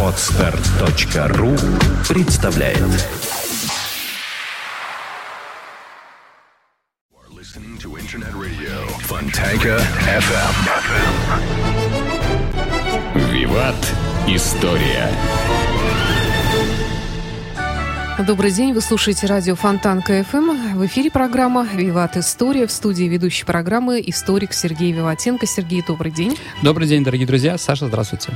Отстар.ру представляет Fontanka FM. Виват. История. Добрый день, вы слушаете радио Фонтан КФМ. В эфире программа «Виват История». В студии ведущей программы историк Сергей Виватенко. Сергей, добрый день. Добрый день, дорогие друзья. Саша, здравствуйте.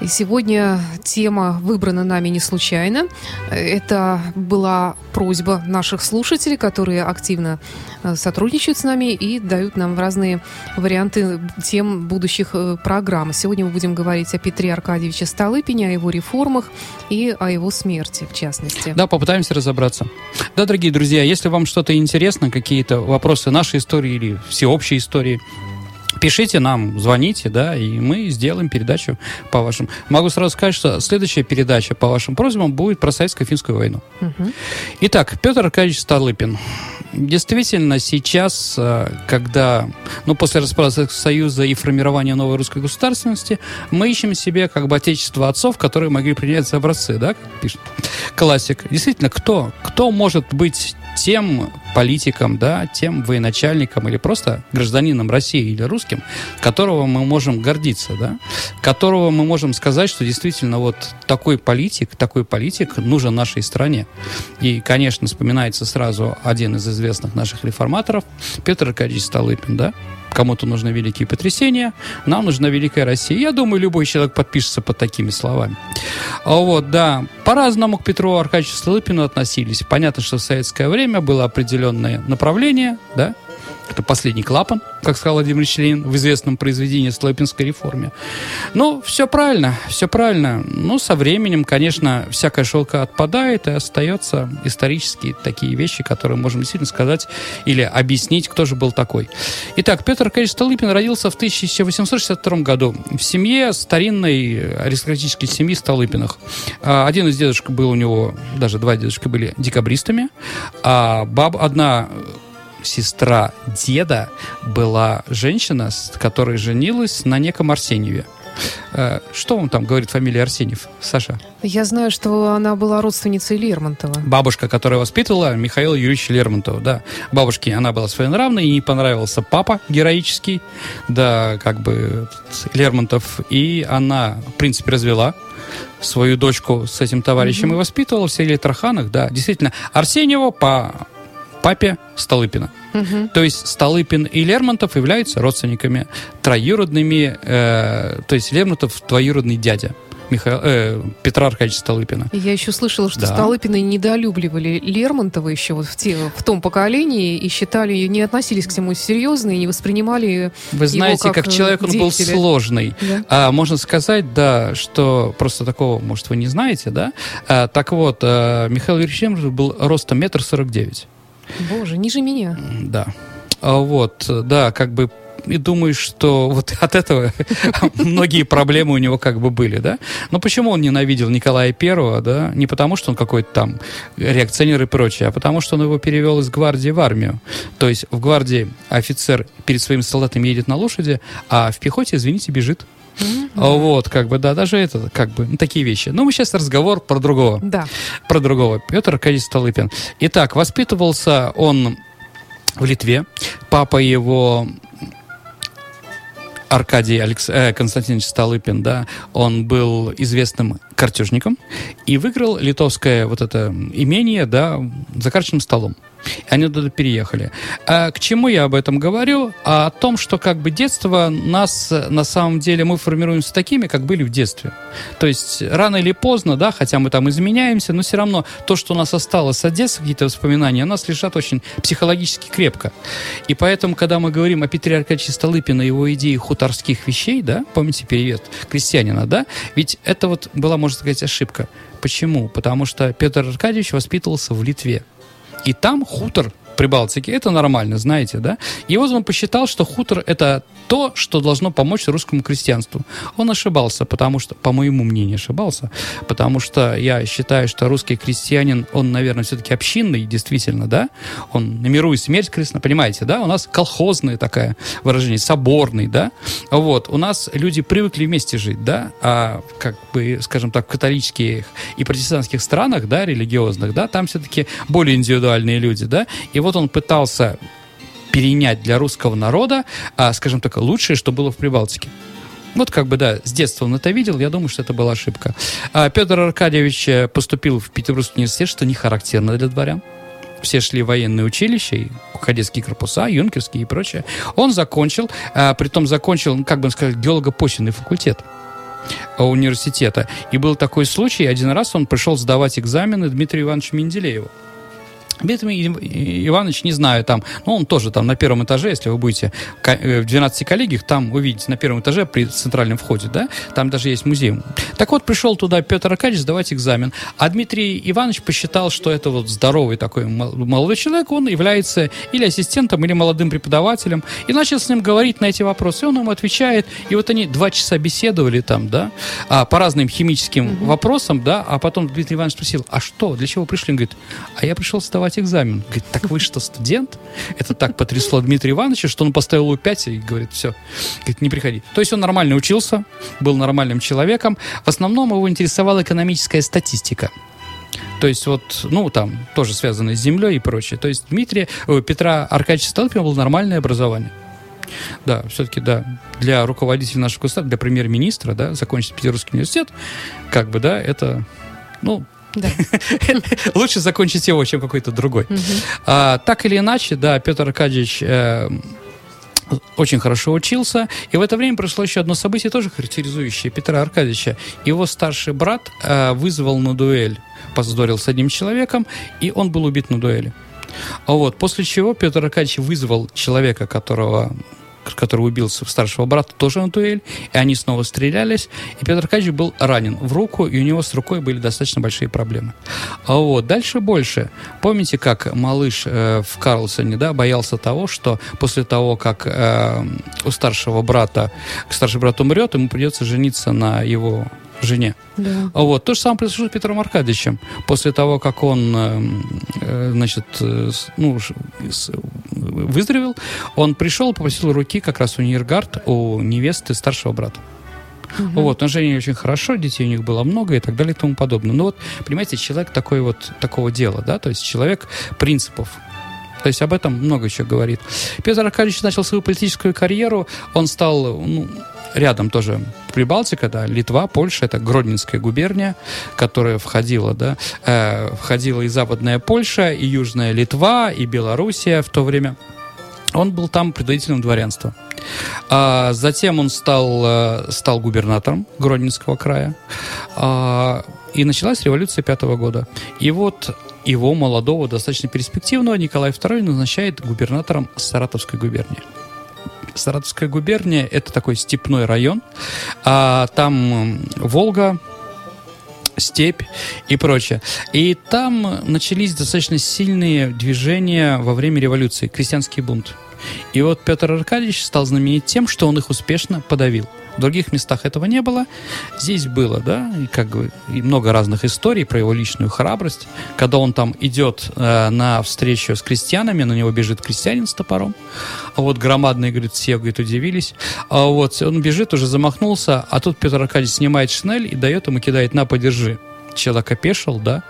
И сегодня тема выбрана нами не случайно. Это была просьба наших слушателей, которые активно э, сотрудничают с нами и дают нам разные варианты тем будущих э, программ. Сегодня мы будем говорить о Петре Аркадьевиче Столыпине, о его реформах и о его смерти, в частности. Да, попытаемся разобраться. Да, дорогие друзья, если вам что-то интересно, какие-то вопросы нашей истории или всеобщей истории, Пишите нам, звоните, да, и мы сделаем передачу по вашим. Могу сразу сказать, что следующая передача по вашим просьбам будет про советско-финскую войну. Мгм. Итак, Петр Аркадьевич Столыпин. Действительно, сейчас, э, когда, ну, после распада Союза и формирования новой русской государственности, мы ищем себе как бы отечество отцов, которые могли принять за образцы, да, как пишет классик. Действительно, кто? Кто может быть тем политиком, да, тем военачальником или просто гражданином России или русским, которого мы можем гордиться, да, которого мы можем сказать, что действительно вот такой политик, такой политик нужен нашей стране. И, конечно, вспоминается сразу один из известных наших реформаторов, Петр Аркадьевич Столыпин, да, кому-то нужны великие потрясения, нам нужна великая Россия. Я думаю, любой человек подпишется под такими словами. А Вот, да, по-разному к Петру Аркадьевичу Столыпину относились. Понятно, что в советское время было определенное направление, да, это последний клапан, как сказал Владимир Ильич в известном произведении «Столыпинской реформе». Ну, все правильно, все правильно. Ну, со временем, конечно, всякая шелка отпадает, и остается исторические такие вещи, которые можем действительно сказать или объяснить, кто же был такой. Итак, Петр Аркадьевич Столыпин родился в 1862 году в семье старинной аристократической семьи Столыпиных. А, Один из дедушек был у него, даже два дедушки были декабристами, а баб, одна сестра деда была женщина, с которой женилась на неком Арсеньеве. Э, Что вам там говорит фамилия Арсеньев, Саша? Я знаю, что она была родственницей Лермонтова. Бабушка, которая воспитывала Михаила Юрьевича Лермонтова, да. Бабушке она была своенравной, ей не понравился папа героический, да, как бы Лермонтов, и она, в принципе, развела свою дочку с этим товарищем и воспитывала в селе Тарханах, да. Действительно, Арсеньева по папе Столыпина. Мгм. То есть Столыпин и Лермонтов являются родственниками троюродными, э, то есть Лермонтов двоюродный дядя Михаил, э, Петра Аркадьевича Столыпина. Я еще слышала, что Да. Столыпины недолюбливали Лермонтова еще вот в, те, в том поколении и считали, не относились к нему серьезно и не воспринимали Вы знаете, как, как, э, человек он был сложный. Да. А, можно сказать, да, что просто такого, может, вы не знаете, да? А, так вот, э, Михаил Юрьевич Лермонтов был ростом метр сорок девять. Боже, ниже меня. Да. А Вот, да, как бы и думаю, что вот от этого многие проблемы у него как бы были, да. Но почему он ненавидел Николая Первого, да? Не потому, что он какой-то там реакционер и прочее, а потому, что он его перевел из гвардии в армию. То есть в гвардии офицер перед своими солдатами едет на лошади, а в пехоте, извините, бежит. А Вот, как бы, да, даже это, как бы, ну, такие вещи. Но мы сейчас разговор про другого Да. про другого. Петр Аркадьевич Столыпин. Итак, воспитывался он в Литве. Папа его Аркадий Алекс... э, Константинович Столыпин, да, он был известным картежником и выиграл литовское вот это имение, да, за карточным столом. И они туда переехали. А к чему я об этом говорю? А о том, что как бы детство нас, на самом деле, мы формируемся такими, как были в детстве. То есть рано или поздно, да, хотя мы там изменяемся, но все равно то, что у нас осталось от детства, какие-то воспоминания, у нас лежат очень психологически крепко. И поэтому, когда мы говорим о Петре Аркадьевиче Столыпино и его идее хуторских вещей, да, помните перевет крестьянина, да, ведь это вот была, можно сказать, ошибка. Почему? Потому что Петр Аркадьевич воспитывался в Литве. И там хутор Прибалтике, это нормально, знаете, да? И вот он посчитал, что хутор – это то, что должно помочь русскому крестьянству. Он ошибался, потому что, по моему мнению, ошибался, потому что я считаю, что русский крестьянин, он, наверное, все-таки общинный, действительно, да? Он на миру и смерть крестно, понимаете, да? У нас колхозное такое выражение, соборный, да? Вот, у нас люди привыкли вместе жить, да? А, как бы, скажем так, в католических и протестантских странах, да, религиозных, да, там все-таки более индивидуальные люди, да? И вот он пытался перенять для русского народа, а, скажем так, лучшее, что было в Прибалтике. Вот как бы, да, с детства он это видел, я думаю, что это была ошибка. А Петр Аркадьевич э, поступил в Петербургский университет, что не характерно для дворян. Все шли в военные училища, кадетские корпуса, юнкерские и прочее. Он закончил, а, притом закончил, ну, как бы сказать, геолого-почвенный факультет университета. И был такой случай, один раз он пришел сдавать экзамены Дмитрию Ивановичу Менделееву. Дмитрий Иванович, не знаю, там, ну, он тоже там на первом этаже, если вы будете э, в 12 коллегиях, там увидите на первом этаже при центральном входе, да, там даже есть музей. Так вот, пришел туда Петр Аркадьевич сдавать экзамен, а Дмитрий Иванович посчитал, что это вот здоровый такой молодой человек, он является или ассистентом, или молодым преподавателем, и начал с ним говорить на эти вопросы, и он ему отвечает, и вот они два часа беседовали там, да, а, по разным химическим mm-hmm. вопросам, да, а потом Дмитрий Иванович спросил, а что, для чего пришли? Он говорит, а я пришел сдавать сдавать экзамен. Говорит, так вы что, студент? Это так потрясло Дмитрия Ивановича, что он поставил у 5 и говорит, все, говорит, не приходи. То есть он нормально учился, был нормальным человеком. В основном его интересовала экономическая статистика. То есть вот, ну, там, тоже связанное с землей и прочее. То есть Дмитрия, о, Петра Аркадьевича Столыпина было нормальное образование. Да, все-таки, да, для руководителя нашего государства, для премьер-министра, да, закончить Петербургский университет, как бы, да, это, ну. Лучше закончить его, чем какой-то другой. А, так или иначе, да, Петр Аркадьевич э, очень хорошо учился. И в это время прошло еще одно событие, тоже характеризующее Петра Аркадьевича. Его старший брат э, вызвал на дуэль, поздорил с одним человеком, и он был убит на дуэли. Вот, после чего Петр Аркадьевич вызвал человека, которого который убил старшего брата, тоже на дуэль, и они снова стрелялись, и Петр Аркадьевич был ранен в руку, и у него с рукой были достаточно большие проблемы. А вот, дальше больше. Помните, как малыш э, в Карлсоне, да, боялся того, что после того, как э, у старшего брата, старший брат умрет, ему придется жениться на его жене. Да. Вот. То же самое произошло с Петром Аркадьевичем. После того, как он э, э, значит, э, ну, выздоровел, он пришел, попросил руки как раз у Ниргард, у невесты старшего брата. Угу. Вот, но жили очень хорошо, детей у них было много и так далее и тому подобное. Ну вот, понимаете, человек такой вот, такого дела, да, то есть человек принципов. То есть об этом много еще говорит. Петр Аркадьевич начал свою политическую карьеру, он стал, ну, рядом тоже Прибалтика, да, Литва, Польша, это Гродненская губерния, которая входила, да, э, входила и Западная Польша, и Южная Литва, и Белоруссия в то время. Он был там предводителем дворянства. А затем он стал, э, стал губернатором Гродненского края. А, и началась революция пятого года. И вот его молодого, достаточно перспективного Николай II назначает губернатором Саратовской губернии. Саратовская губерния – это такой степной район. А там Волга, степь и прочее. И там начались достаточно сильные движения во время революции, крестьянский бунт. И вот Петр Аркадьевич стал знаменит тем, что он их успешно подавил. В других местах этого не было. Здесь было, да, и как бы и много разных историй про его личную храбрость. Когда он там идет э, на встречу с крестьянами, на него бежит крестьянин с топором. А вот громадные, говорит, все, говорит, удивились. А вот он бежит, уже замахнулся, а тут Петр Аркадьевич снимает шинель и дает ему, кидает, на, подержи. Человек опешил, да,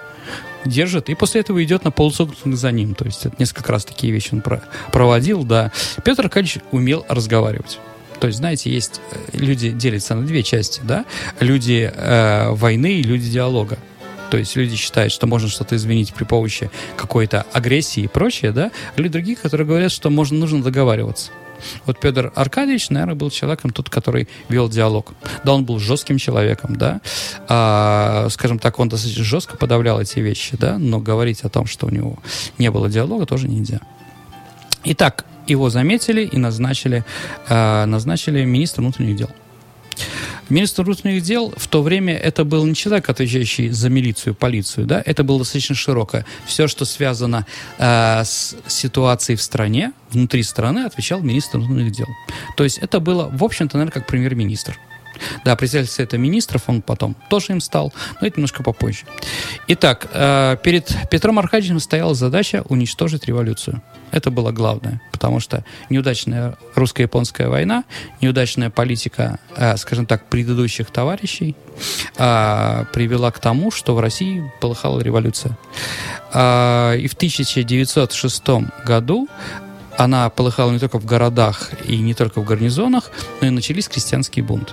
держит, и после этого идет на полусогнутых за ним. То есть это несколько раз такие вещи он про проводил, да. Петр Аркадьевич умел разговаривать. То есть, знаете, есть э, люди делятся на две части, да? Люди э, войны и люди диалога. То есть люди считают, что можно что-то изменить при помощи какой-то агрессии и прочее, да? Люди другие, которые говорят, что можно, нужно договариваться. Вот Петр Аркадьевич, наверное, был человеком тот, который вел диалог. Да, он был жестким человеком, да, а, скажем так, он достаточно жестко подавлял эти вещи, да, но говорить о том, что у него не было диалога, тоже нельзя. Итак, его заметили и назначили, э, назначили министра внутренних дел. Министр внутренних дел в то время это был не человек, отвечающий за милицию, полицию, да, это было достаточно широкое. Все, что связано э, с ситуацией в стране, внутри страны, отвечал министр внутренних дел. То есть это было, в общем-то, наверное, как премьер-министр. Да, председатель Совета Министров, он потом тоже им стал, но это немножко попозже. Итак, э, перед Петром Аркадьевичем стояла задача уничтожить революцию. Это было главное, потому что неудачная русско-японская война, неудачная политика, э, скажем так, предыдущих товарищей э, привела к тому, что в России полыхала революция. И в 1906 году она полыхала не только в городах и не только в гарнизонах, но и начались крестьянские бунты.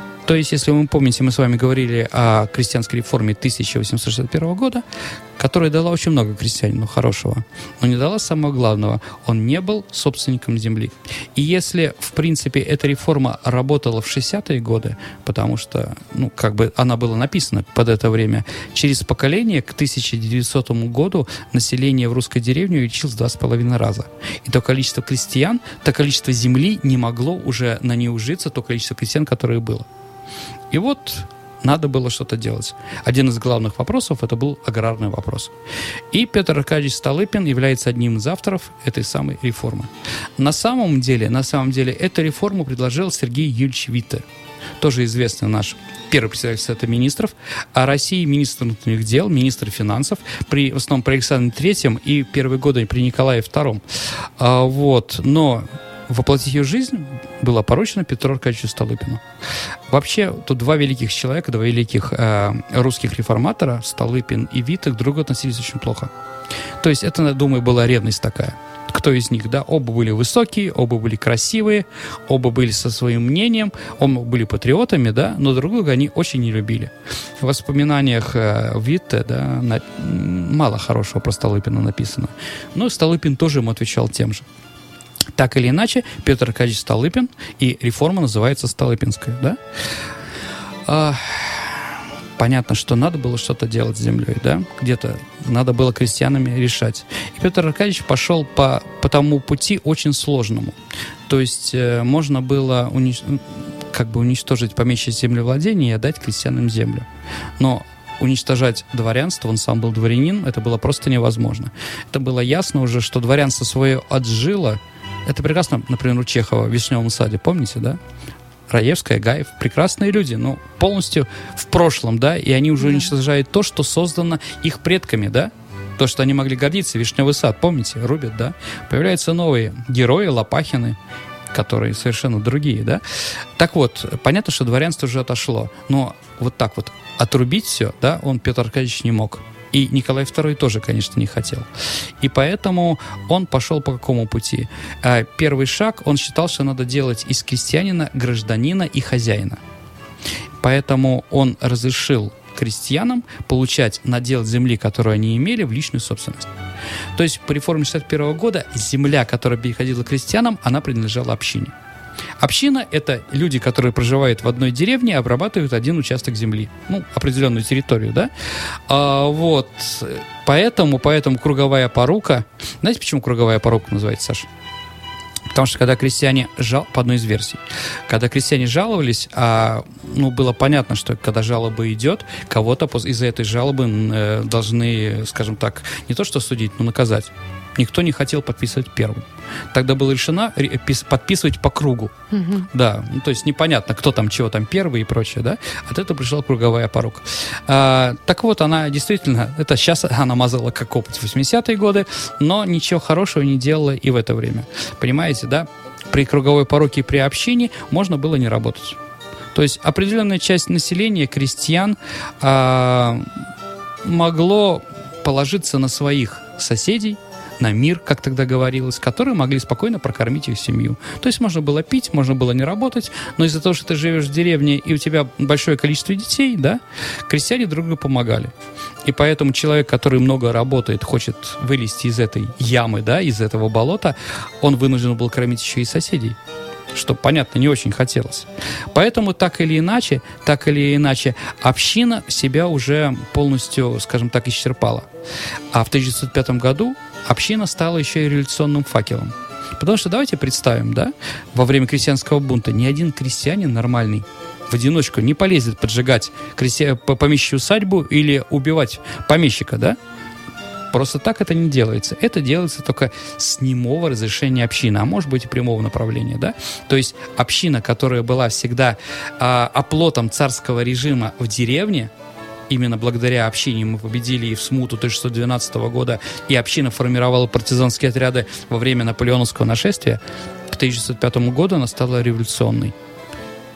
То есть, если вы помните, мы с вами говорили о крестьянской реформе 1861 года, которая дала очень много крестьянину хорошего, но не дала самого главного. Он не был собственником земли. И если, в принципе, эта реформа работала в 60-е годы, потому что, ну, как бы она была написана под это время, через поколение к 1900 году население в русской деревне увеличилось два с половиной раза. И то количество крестьян, то количество земли не могло уже на ней ужиться, то количество крестьян, которое было. И вот надо было что-то делать. Один из главных вопросов это был аграрный вопрос. И Петр Аркадьевич Столыпин является одним из авторов этой самой реформы. На самом деле, на самом деле, эту реформу предложил Сергей Юрьевич Витте, тоже известный наш первый председатель Совета Министров, а России министр внутренних дел, министр финансов, при, в основном при Александре Третьем и первые годы при Николае Втором. А, вот, но воплотить ее жизнь было поручено Петру Аркадьевичу Столыпину. Вообще, тут два великих человека, два великих э, русских реформатора, Столыпин и Виток, друг относились очень плохо. То есть это, думаю, была ревность такая. Кто из них, да? Оба были высокие, оба были красивые, оба были со своим мнением, оба были патриотами, да, но друг друга они очень не любили. В воспоминаниях э, Витте, да, на, мало хорошего про Столыпина написано. Но Столыпин тоже ему отвечал тем же. Так или иначе, Петр Аркадьевич Столыпин, и реформа называется Столыпинская, да? А, понятно, что надо было что-то делать с землей, да? Где-то надо было крестьянами решать. И Петр Аркадьевич пошел по, по тому пути очень сложному. То есть э, можно было унич... как бы уничтожить помещичье землевладение и отдать крестьянам землю. Но уничтожать дворянство, он сам был дворянин, это было просто невозможно. Это было ясно уже, что дворянство свое отжило, это прекрасно, например, у Чехова в «Вишневом саде», помните, да? Раевская, Гаев, прекрасные люди, но полностью в прошлом, да, и они уже уничтожают то, что создано их предками, да, то, что они могли гордиться, Вишневый сад, помните, рубят, да, появляются новые герои, Лопахины, которые совершенно другие, да. Так вот, понятно, что дворянство уже отошло, но вот так вот отрубить все, да, он, Петр Аркадьевич, не мог. И Николай II тоже, конечно, не хотел. И поэтому он пошел по какому пути? А, первый шаг, он считал, что надо делать из крестьянина гражданина и хозяина. Поэтому он разрешил крестьянам получать надел земли, которую они имели, в личную собственность. То есть по реформе 61 года земля, которая переходила крестьянам, она принадлежала общине. Община – это люди, которые проживают в одной деревне обрабатывают один участок земли, ну, определенную территорию, да? А, вот, поэтому, поэтому круговая порука, знаете, почему круговая порука называется, Саша? Потому что когда крестьяне жал, по одной из версий, когда крестьяне жаловались, а, ну, было понятно, что когда жалоба идет, кого-то из-за этой жалобы э, должны, скажем так, не то что судить, но наказать. Никто не хотел подписывать первым. Тогда было решено подписывать по кругу. Угу. Да, ну, то есть непонятно, кто там чего там первый и прочее, да. От этого пришла круговая порука. А, так вот, она действительно, это сейчас она мазала как опыт в 80-е годы, но ничего хорошего не делала и в это время. Понимаете, да? При круговой пороке и при общине можно было не работать. То есть определенная часть населения, крестьян, а, могло положиться на своих соседей, на мир, как тогда говорилось, которые могли спокойно прокормить их семью. То есть можно было пить, можно было не работать, но из-за того, что ты живешь в деревне и у тебя большое количество детей, да, крестьяне друг другу помогали. И поэтому человек, который много работает, хочет вылезти из этой ямы, да, из этого болота, он вынужден был кормить еще и соседей что, понятно, не очень хотелось. Поэтому так или иначе, так или иначе, община себя уже полностью, скажем так, исчерпала. А в 1905 году община стала еще и революционным факелом. Потому что давайте представим, да, во время крестьянского бунта ни один крестьянин нормальный в одиночку не полезет поджигать крестья... помещичью усадьбу или убивать помещика, да? Просто так это не делается. Это делается только с немого разрешения общины, а может быть и прямого направления, да? То есть община, которая была всегда э, оплотом царского режима в деревне, именно благодаря общине мы победили и в смуту 1612 года, и община формировала партизанские отряды во время наполеоновского нашествия, к 1905 году она стала революционной.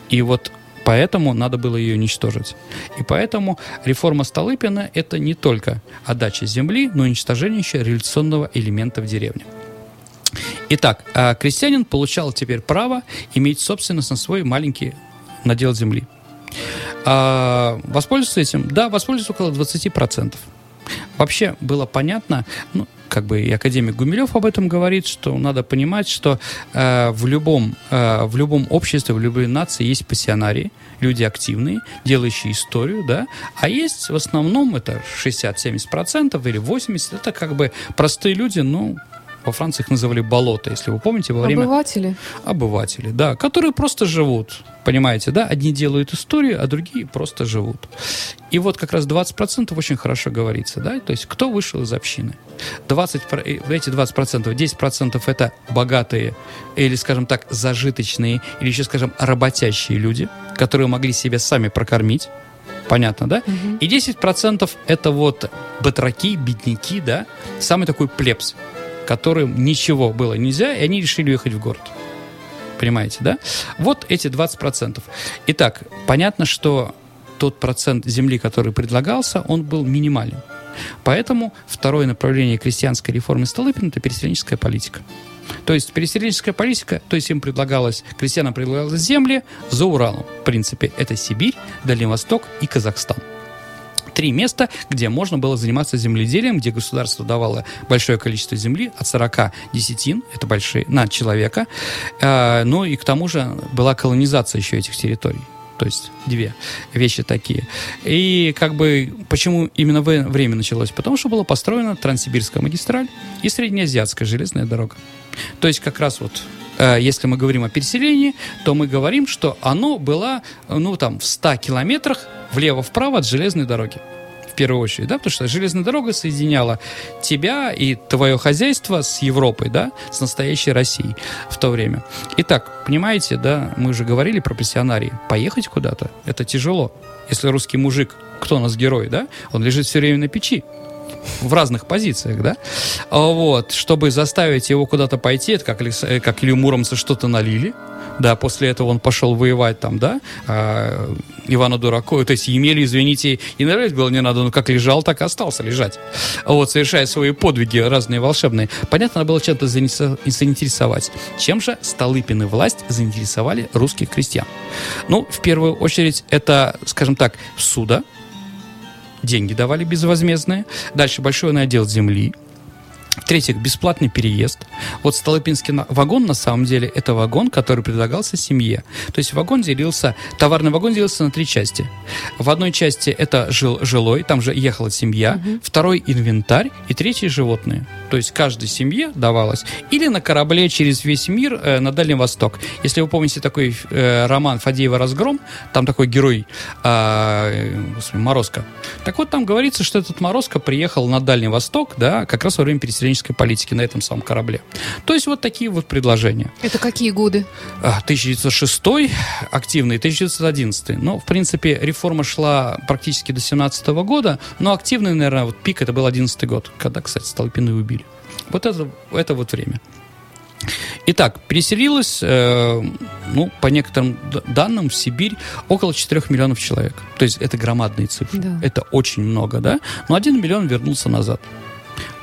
И вот Поэтому надо было ее уничтожить. И поэтому реформа Столыпина – это не только отдача земли, но и уничтожение еще революционного элемента в деревне. Итак, а крестьянин получал теперь право иметь собственность на свой маленький надел земли. А воспользоваться этим? Да, воспользоваться около 20%. Вообще было понятно, ну, как бы и академик Гумилев об этом говорит, что надо понимать, что э, в, любом, э, в любом обществе, в любой нации есть пассионарии, люди активные, делающие историю, да, а есть в основном это 60-70% или 80%, это как бы простые люди, ну, во Франции их называли болото, если вы помните, во время... Обыватели. Обыватели, да, которые просто живут, понимаете, да? Одни делают историю, а другие просто живут. И вот как раз 20% очень хорошо говорится, да? То есть кто вышел из общины? 20, э, эти 20%, 10% это богатые или, скажем так, зажиточные, или еще, скажем, работящие люди, которые могли себя сами прокормить, понятно, да? Угу. И 10% это вот батраки, бедняки, да? Самый такой плебс, которым ничего было нельзя, и они решили уехать в город. Понимаете, да? Вот эти 20%. Итак, понятно, что тот процент земли, который предлагался, он был минимален. Поэтому второе направление крестьянской реформы Столыпина – это переселенческая политика. То есть переселенческая политика, то есть им предлагалось, крестьянам предлагалось земли за Уралом. В принципе, это Сибирь, Дальний Восток и Казахстан три места, где можно было заниматься земледелием, где государство давало большое количество земли, от 40 десятин, это большие, на человека. Э, ну и к тому же была колонизация еще этих территорий. То есть две вещи такие. И как бы почему именно в время началось? Потому что была построена Транссибирская магистраль и Среднеазиатская железная дорога. То есть как раз вот если мы говорим о переселении, то мы говорим, что оно было, ну, там, в 100 километрах влево-вправо от железной дороги в первую очередь, да, потому что железная дорога соединяла тебя и твое хозяйство с Европой, да, с настоящей Россией в то время. Итак, понимаете, да, мы уже говорили про пассионарии. Поехать куда-то – это тяжело. Если русский мужик, кто у нас герой, да, он лежит все время на печи, в разных позициях, да, вот, чтобы заставить его куда-то пойти, это как, как Илью Муромца что-то налили, да, после этого он пошел воевать там, да, а, Ивану Дураку, то есть Емелю, извините, и нравить было не надо, но как лежал, так и остался лежать. Вот, совершая свои подвиги разные волшебные. Понятно, надо было чем-то заинтересовать. Чем же Столыпин и власть заинтересовали русских крестьян? Ну, в первую очередь, это, скажем так, суда, деньги давали безвозмездные. Дальше большой надел земли, в-третьих, бесплатный переезд. Вот Столыпинский вагон, на самом деле, это вагон, который предлагался семье. То есть вагон делился, товарный вагон делился на три части. В одной части это жил, жилой, там же ехала семья. Угу. Второй инвентарь и третий животные. То есть каждой семье давалось. Или на корабле через весь мир э, на Дальний Восток. Если вы помните такой э, роман Фадеева «Разгром», там такой герой э, господи, Морозко. Так вот, там говорится, что этот Морозко приехал на Дальний Восток, да, как раз во время переселения переселенческой политики на этом самом корабле. То есть вот такие вот предложения. Это какие годы? 1906 а, активный, 1911. Ну, в принципе, реформа шла практически до 17 года, но активный, наверное, вот пик это был 11 год, когда, кстати, Столпины убили. Вот это, это вот время. Итак, переселилось, э, ну, по некоторым данным, в Сибирь около 4 миллионов человек. То есть это громадные цифры. Да. Это очень много, да? Но 1 миллион вернулся назад.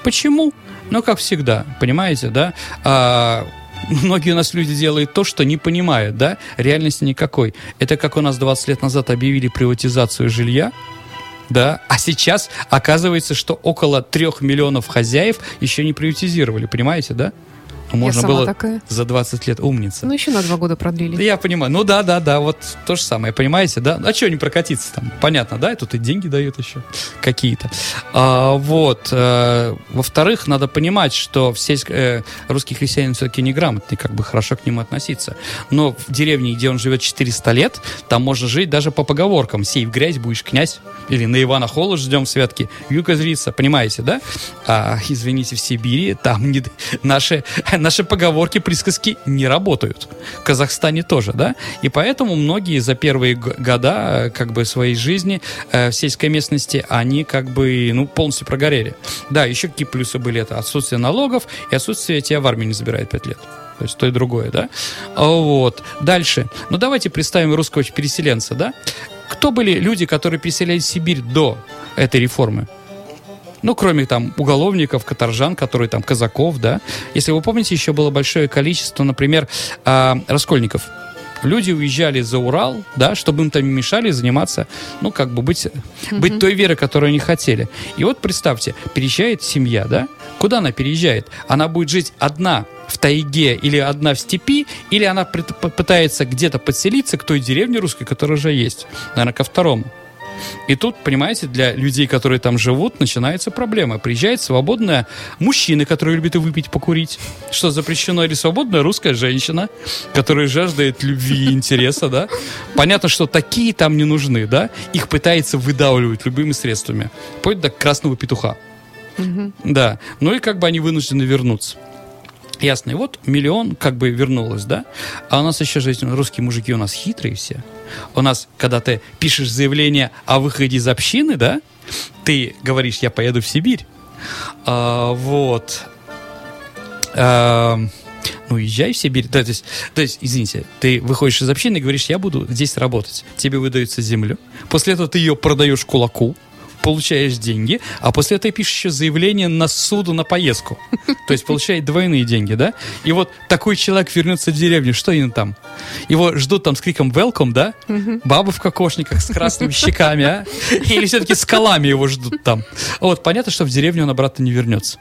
Почему? Ну, как всегда, понимаете, да? А, многие у нас люди делают то, что не понимают, да? Реальности никакой. Это как у нас 20 лет назад объявили приватизацию жилья, да, а сейчас оказывается, что около трех миллионов хозяев еще не приватизировали, понимаете, да? Можно было такая. за 20 лет умница. Ну, еще на два года продлили. Я понимаю. Ну да, да, да, вот то же самое, понимаете, да? А что не прокатиться там? Понятно, да? И тут и деньги дают еще какие-то. А, вот. э, во-вторых, надо понимать, что все э, русский христианин все-таки неграмотный, как бы хорошо к нему относиться. Но в деревне, где он живет 400 лет, там можно жить даже по поговоркам. Сей в грязь, будешь князь. Или на Ивана Холод ждем святки. Юка зрится, понимаете, да? А, извините, в Сибири там не, наши, наши поговорки, присказки не работают. В Казахстане тоже, да? И поэтому многие за первые года э, как бы своей жизни э, в сельской местности, они как бы, ну, полностью прогорели. Да, еще какие плюсы были? Это отсутствие налогов и отсутствие тебя в армию не забирает 5 лет. То есть то и другое, да? А Вот. Дальше. Ну, давайте представим русского переселенца, да? Кто были люди, которые переселялись в Сибирь до этой реформы? Ну, кроме там уголовников, каторжан, которые там казаков, да. Если вы помните, еще было большое количество, например, а, раскольников. Люди уезжали за Урал, да, чтобы им там не мешали заниматься, ну, как бы быть, быть той верой, которую они хотели. И вот представьте, переезжает семья, да, куда она переезжает? Она будет жить одна в тайге или одна в степи, или она пытается где-то подселиться к той деревне русской, которая уже есть. Наверное, ко второму. И тут, понимаете, для людей, которые там живут, начинается проблема. Приезжает свободная мужчина, который любит и выпить, покурить, что запрещено, или свободная русская женщина, которая жаждает любви и интереса, да. Понятно, что такие там не нужны, да. Их пытается выдавливать любыми средствами. Вплоть до красного петуха. Да. Ну и как бы они вынуждены вернуться. Ясно. И вот миллион как бы вернулось, да? А у нас еще жизнь, русские мужики у нас хитрые все. У нас, когда ты пишешь заявление о выходе из общины, да, ты говоришь, я поеду в Сибирь. А, вот. А, ну, езжай в Сибирь. Да, то, есть, то есть, извините, ты выходишь из общины и говоришь, я буду здесь работать. Тебе выдается землю. После этого ты ее продаешь кулаку, получаешь деньги, а после этого пишешь еще заявление на суду на поездку. То есть получает двойные деньги, да? И вот такой человек вернется в деревню, что им там? Его ждут там с криком «welcome», да? Бабы в кокошниках с красными щеками, а? Или все-таки с колами его ждут там? Вот, понятно, что в деревню он обратно не вернется.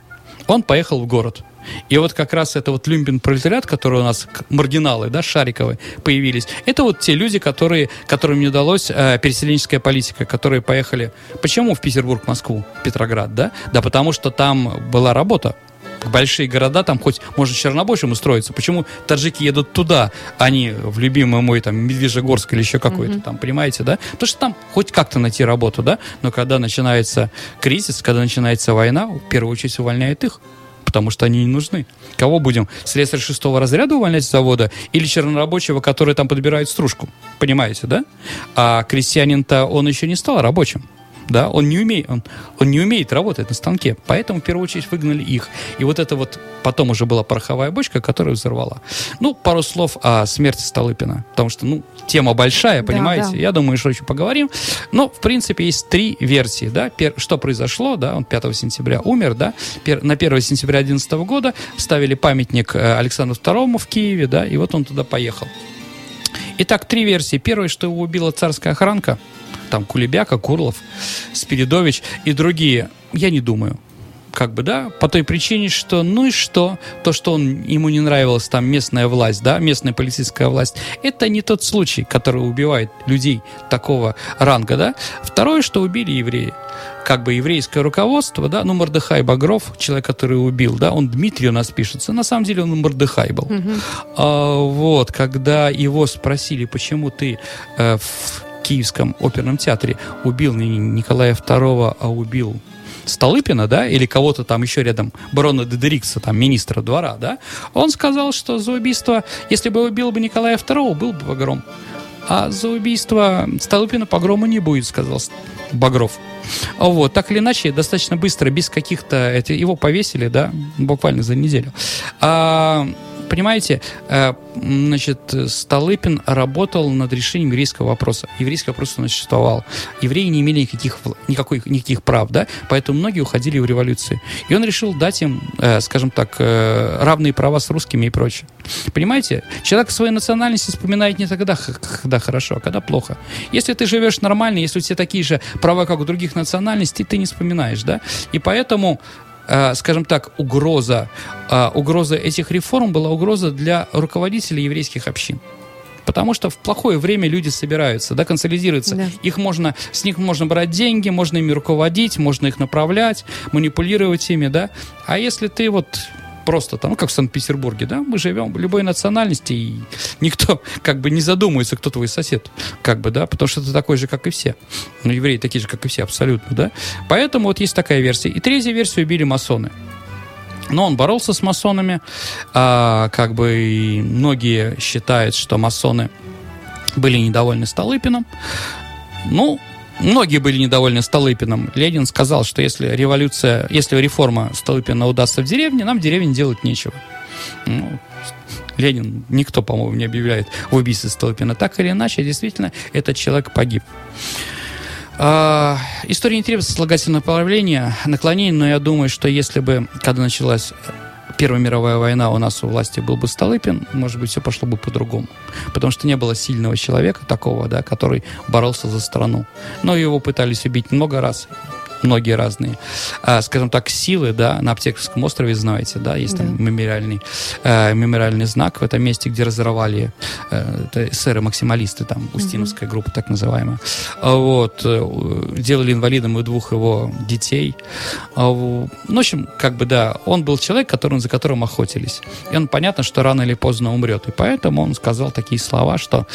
Он поехал в город. И вот как раз это вот люмпин пролетариат, который у нас маргиналы, да, шариковые, появились. Это вот те люди, которые, которым не удалось э, переселенческая политика, которые поехали. Почему в Петербург, Москву, Петроград, да? Да потому что там была работа. Большие города, там хоть можно чернобойшим устроиться. Почему таджики едут туда, а не в любимый мой там Медвежьегорск или еще какой-то там, понимаете, да? Потому что там хоть как-то найти работу, да? Но когда начинается кризис, когда начинается война, в первую очередь увольняют их потому что они не нужны. Кого будем? Слесарь шестого разряда увольнять с завода или чернорабочего, который там подбирает стружку? Понимаете, да? А крестьянин-то, он еще не стал рабочим. Да, он не умеет, он, он не умеет работать на станке, поэтому в первую очередь выгнали их. И вот это вот потом уже была пороховая бочка, которая взорвала. Ну, пару слов о смерти Столыпина, потому что, ну, тема большая, Да, понимаете? да. Я думаю, что еще поговорим. Но, в принципе, есть три версии, да, Пер- что произошло, да, он 5 сентября умер, да, Пер- на 1 сентября 2011 года ставили памятник э, Александру II в Киеве, да, и вот он туда поехал. Итак, три версии. Первое, что его убила царская охранка, там Кулебяка, Курлов, Спиридович и другие, я не думаю. Как бы, да, по той причине, что, ну и что, то, что он, ему не нравилась там местная власть, да, местная полицейская власть, это не тот случай, который убивает людей такого ранга, да. Второе, что убили евреи как бы еврейское руководство, да, ну, Мордыхай Багров, человек, который убил, да, он Дмитрий у нас пишется, на самом деле он Мордыхай был. А, вот, когда его спросили, почему ты э, в Киевском оперном театре убил не Николая II, а убил Столыпина, да, или кого-то там еще рядом, барона Дедерикса, там, министра двора, да, он сказал, что за убийство, если бы убил бы Николая II, был бы погром. А за убийство Столыпина погрома не будет, сказал Багров. Вот, так или иначе, достаточно быстро, без каких-то... Это, его повесили, да, буквально за неделю. А, понимаете, э, значит, Столыпин работал над решением еврейского вопроса. Еврейский вопрос нас существовал. Евреи не имели никаких, никакой, никаких прав, да, поэтому многие уходили в революцию. И он решил дать им, э, скажем так, э, равные права с русскими и прочее. Понимаете, человек своей национальности вспоминает не тогда, когда хорошо, а когда плохо. Если ты живешь нормально, если у тебя такие же права, как у других национальностей, ты не вспоминаешь, да? И поэтому скажем так, угроза, э, угроза этих реформ была угроза для руководителей еврейских общин. Потому что в плохое время люди собираются, да, консолидируются. Да. Их можно, с них можно брать деньги, можно ими руководить, можно их направлять, манипулировать ими, да. А если ты вот просто там, ну, как в Санкт-Петербурге, да, мы живем любой национальности, и никто как бы не задумывается, кто твой сосед, как бы, да, потому что ты такой же, как и все. Ну, евреи такие же, как и все, абсолютно, да. Поэтому вот есть такая версия. И третья версия убили масоны. Но он боролся с масонами, а, как бы и многие считают, что масоны были недовольны Столыпиным. Ну, многие были недовольны Столыпиным. Ленин сказал, что если революция, если реформа Столыпина удастся в деревне, нам в деревне делать нечего. Ну, Ленин, никто, по-моему, не объявляет в убийстве Столыпина. Так или иначе, действительно, этот человек погиб. А, история не требует сослагательного направления, наклонений, но я думаю, что если бы, когда началась Первая мировая война у нас у власти был бы Столыпин, может быть, все пошло бы по-другому. Потому что не было сильного человека такого, да, который боролся за страну. Но его пытались убить много раз многие разные, а, скажем так, силы, да, на Аптековском острове, знаете, да, есть там Да. мемориальный, э, мемориальный знак в этом месте, где разорвали э, эсеры-максималисты, там, Устиновская группа так называемая. А Вот, э, делали инвалидом и двух его детей. А, в- Ну, в общем, как бы, да, он был человек, который, за которым охотились. И он, понятно, что рано или поздно умрет. И поэтому он сказал такие слова, что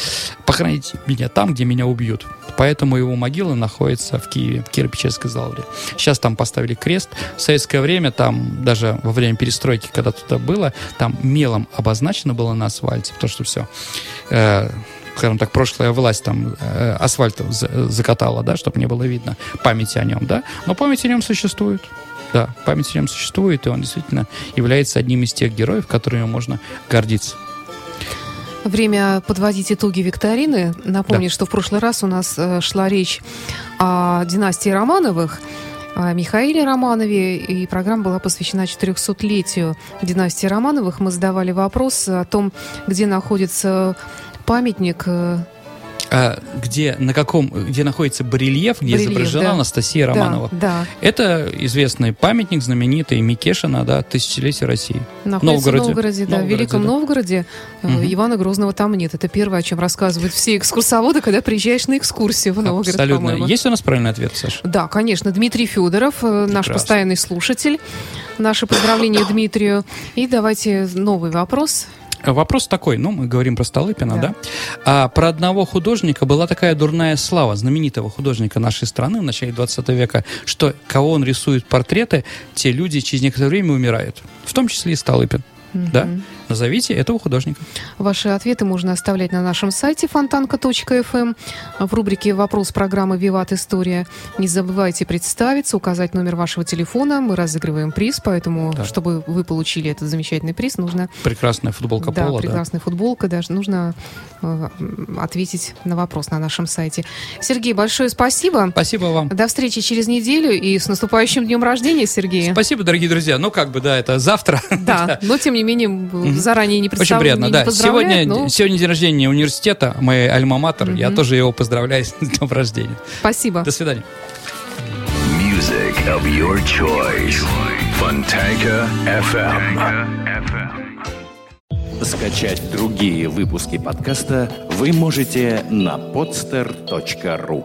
похороните меня там, где меня убьют. Поэтому его могила находится в Киеве, в Киево-Печерской лавре. Сейчас там поставили крест. В советское время, там даже во время перестройки, когда туда было, там мелом обозначено было на асфальте, потому что все, э, скажем так, прошлая власть там э, асфальт за- закатала, да, чтобы не было видно памяти о нем, да. Но память о нем существует. Да, память о нем существует, и он действительно является одним из тех героев, которыми можно гордиться. Время подводить итоги викторины. Напомню, Да. что в прошлый раз у нас э, шла речь о династии Романовых, о Михаиле Романове, и программа была посвящена 400-летию династии Романовых. Мы задавали вопрос о том, где находится памятник э, А где, на каком, где находится барельеф, где Барельеф, изображена да. Анастасия да, Романова. Да, Это известный памятник знаменитый Микешина, да, тысячелетие России. находится Новгороде. в Новгороде, да, в Новгороде, Великом да. Новгороде. Мгм. Ивана Грозного там нет. Это первое, о чем рассказывают все экскурсоводы, когда приезжаешь на экскурсию в Новгород, Абсолютно. по-моему. Есть у нас правильный ответ, Саша? Да, конечно, Дмитрий Федоров, э, наш Прекрасно. постоянный слушатель. Наше поздравление Дмитрию. И давайте новый вопрос. Вопрос такой, ну, мы говорим про Столыпина, Да. да? А про одного художника была такая дурная слава, знаменитого художника нашей страны в начале 20 века, что кого он рисует портреты, те люди через некоторое время умирают. В том числе и Столыпин. Да? Назовите этого художника. Ваши ответы можно оставлять на нашем сайте фонтанка.фм в рубрике «Вопрос программы «Виват История». Не забывайте представиться, указать номер вашего телефона. Мы разыгрываем приз, поэтому, Да. чтобы вы получили этот замечательный приз, нужно... Прекрасная футболка да, Пола, да. прекрасная футболка, даже нужно э, ответить на вопрос на нашем сайте. Сергей, большое спасибо. Спасибо вам. До встречи через неделю и с наступающим днем рождения, Сергей. Спасибо, дорогие друзья. Ну, как бы, да, это завтра. Да, но тем не менее заранее не Очень приятно, да. Сегодня, Сегодня... ну, сегодня день рождения университета, моей альма-матер. Я Мгм. тоже его поздравляю с днем рождения. Спасибо. До свидания. Music of your choice. Fontanka FM. Скачать другие выпуски подкаста вы можете на podster.ru